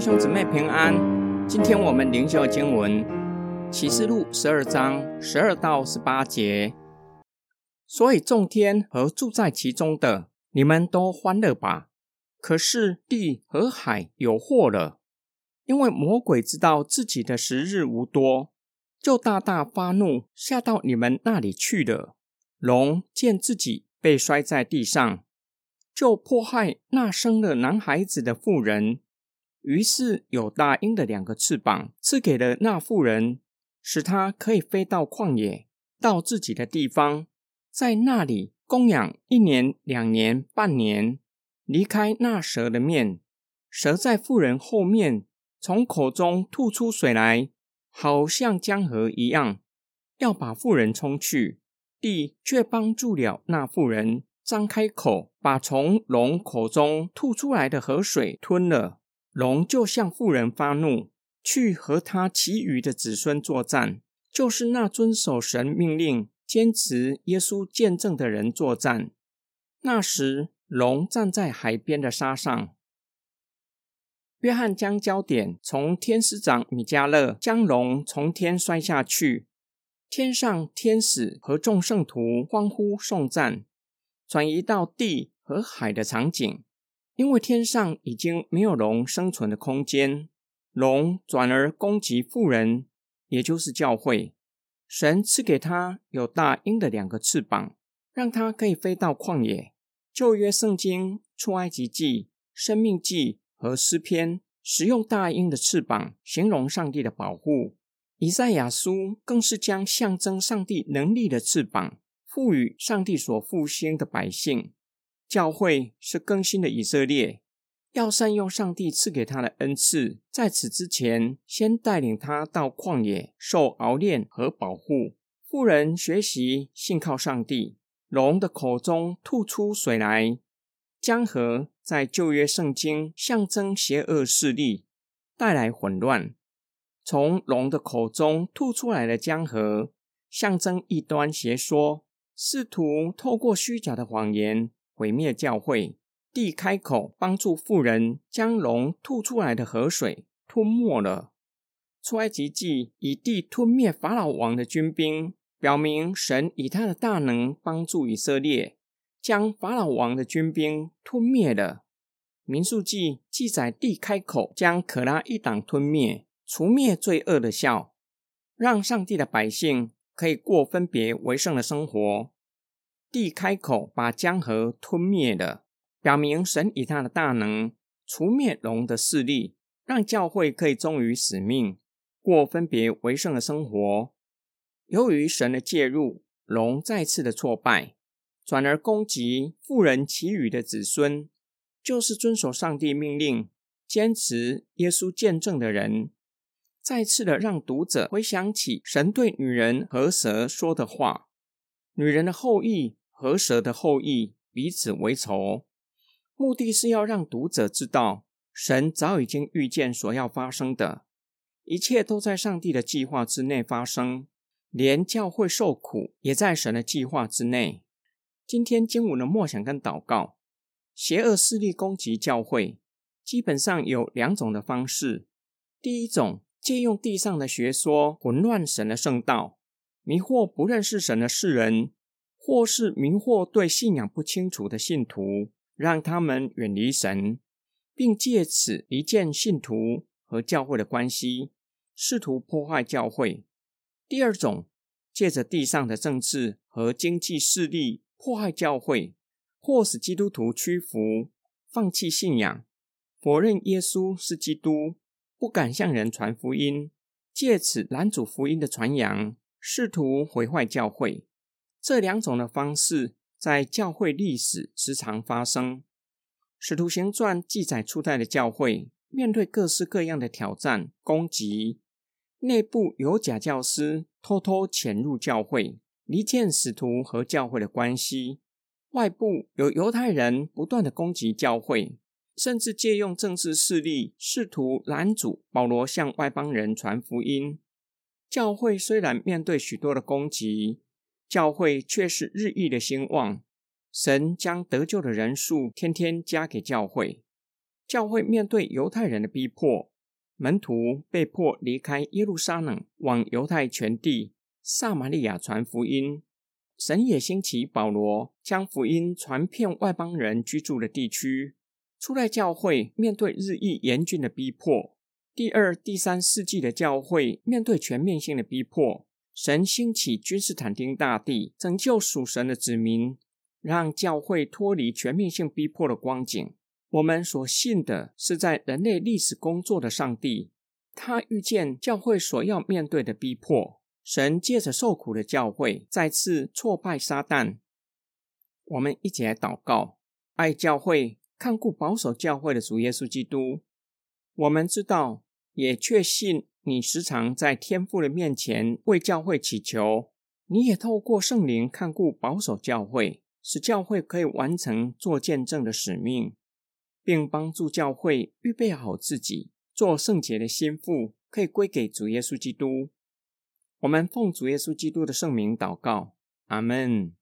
兄姊妹平安。今天我们灵修经文启示录十二章十二到十八节。所以众天和住在其中的，你们都欢乐吧。可是地和海有祸了，因为魔鬼知道自己的时日无多，就大大发怒，下到你们那里去了。龙见自己被摔在地上，就迫害那生了男孩子的妇人，于是有大鹰的两个翅膀赐给了那妇人，使她可以飞到旷野，到自己的地方，在那里供养一年、两年、半年，离开那蛇的面。蛇在妇人后面，从口中吐出水来，好像江河一样，要把妇人冲去。地却帮助了那妇人。张开口，把从龙口中吐出来的河水吞了。龙就向妇人发怒，去和他其余的子孙作战，就是那遵守神命令、坚持耶稣见证的人作战。那时，龙站在海边的沙上。约翰将焦点从天使长米迦勒将龙从天摔下去，天上天使和众圣徒欢呼颂赞。转移到地和海的场景，因为天上已经没有龙生存的空间，龙转而攻击富人，也就是教会。神赐给他有大鹰的两个翅膀，让他可以飞到旷野。旧约圣经出埃及记、生命记和诗篇使用大鹰的翅膀形容上帝的保护。以赛亚书更是将象征上帝能力的翅膀。赋予上帝所复兴的百姓，教会是更新的以色列，要善用上帝赐给他的恩赐。在此之前，先带领他到旷野受熬炼和保护。富人学习信靠上帝，龙的口中吐出水来。江河在旧约圣经象征邪恶势力，带来混乱。从龙的口中吐出来的江河，象征异端邪说。试图透过虚假的谎言毁灭教会。地开口帮助妇人将龙吐出来的河水吞没了。出埃及记以地吞灭法老王的军兵，表明神以他的大能帮助以色列将法老王的军兵吞灭了。民数记记载地开口将可拉一党吞灭，除灭罪恶的酵，让上帝的百姓。可以过分别为圣的生活。地开口把江河吞灭了，表明神以他的大能除灭龙的势力，让教会可以忠于使命，过分别为圣的生活。由于神的介入，龙再次的挫败，转而攻击妇人其余的子孙，就是遵守上帝命令、坚持耶稣见证的人。再次的让读者回想起神对女人和蛇说的话：“女人的后裔和蛇的后裔彼此为仇。”目的是要让读者知道，神早已经预见所要发生的，一切都在上帝的计划之内发生，连教会受苦也在神的计划之内。今天经文的默想跟祷告，邪恶势力攻击教会，基本上有两种的方式。第一种。借用地上的学说，混乱神的圣道，迷惑不认识神的世人，或是迷惑对信仰不清楚的信徒，让他们远离神，并借此离间信徒和教会的关系，试图破坏教会。第二种，借着地上的政治和经济势力迫害教会，或使基督徒屈服、放弃信仰，否认耶稣是基督。不敢向人传福音，借此拦阻福音的传扬，试图毁坏教会。这两种的方式在教会历史时常发生。使徒行传记载初代的教会面对各式各样的挑战攻击，内部有假教师偷偷潜入教会，离间使徒和教会的关系；外部有犹太人不断的攻击教会。甚至借用政治势力，试图拦阻保罗向外邦人传福音。教会虽然面对许多的攻击，教会却是日益的兴旺。神将得救的人数天天加给教会。教会面对犹太人的逼迫，门徒被迫离开耶路撒冷，往犹太全地、撒玛利亚传福音。神也兴起保罗，将福音传遍外邦人居住的地区。初代教会面对日益严峻的逼迫，第二、第三世纪的教会面对全面性的逼迫。神兴起君士坦丁大帝，拯救属神的子民，让教会脱离全面性逼迫的光景。我们所信的是在人类历史工作的上帝，他预见教会所要面对的逼迫。神借着受苦的教会再次挫败撒旦。我们一起来祷告：爱教会、看顾保守教会的主耶稣基督。我们知道，也确信你时常在天父的面前为教会祈求。你也透过圣灵看顾保守教会，使教会可以完成做见证的使命。并帮助教会预备好自己，做圣洁的心腹，可以归给主耶稣基督。我们奉主耶稣基督的圣名祷告，阿门。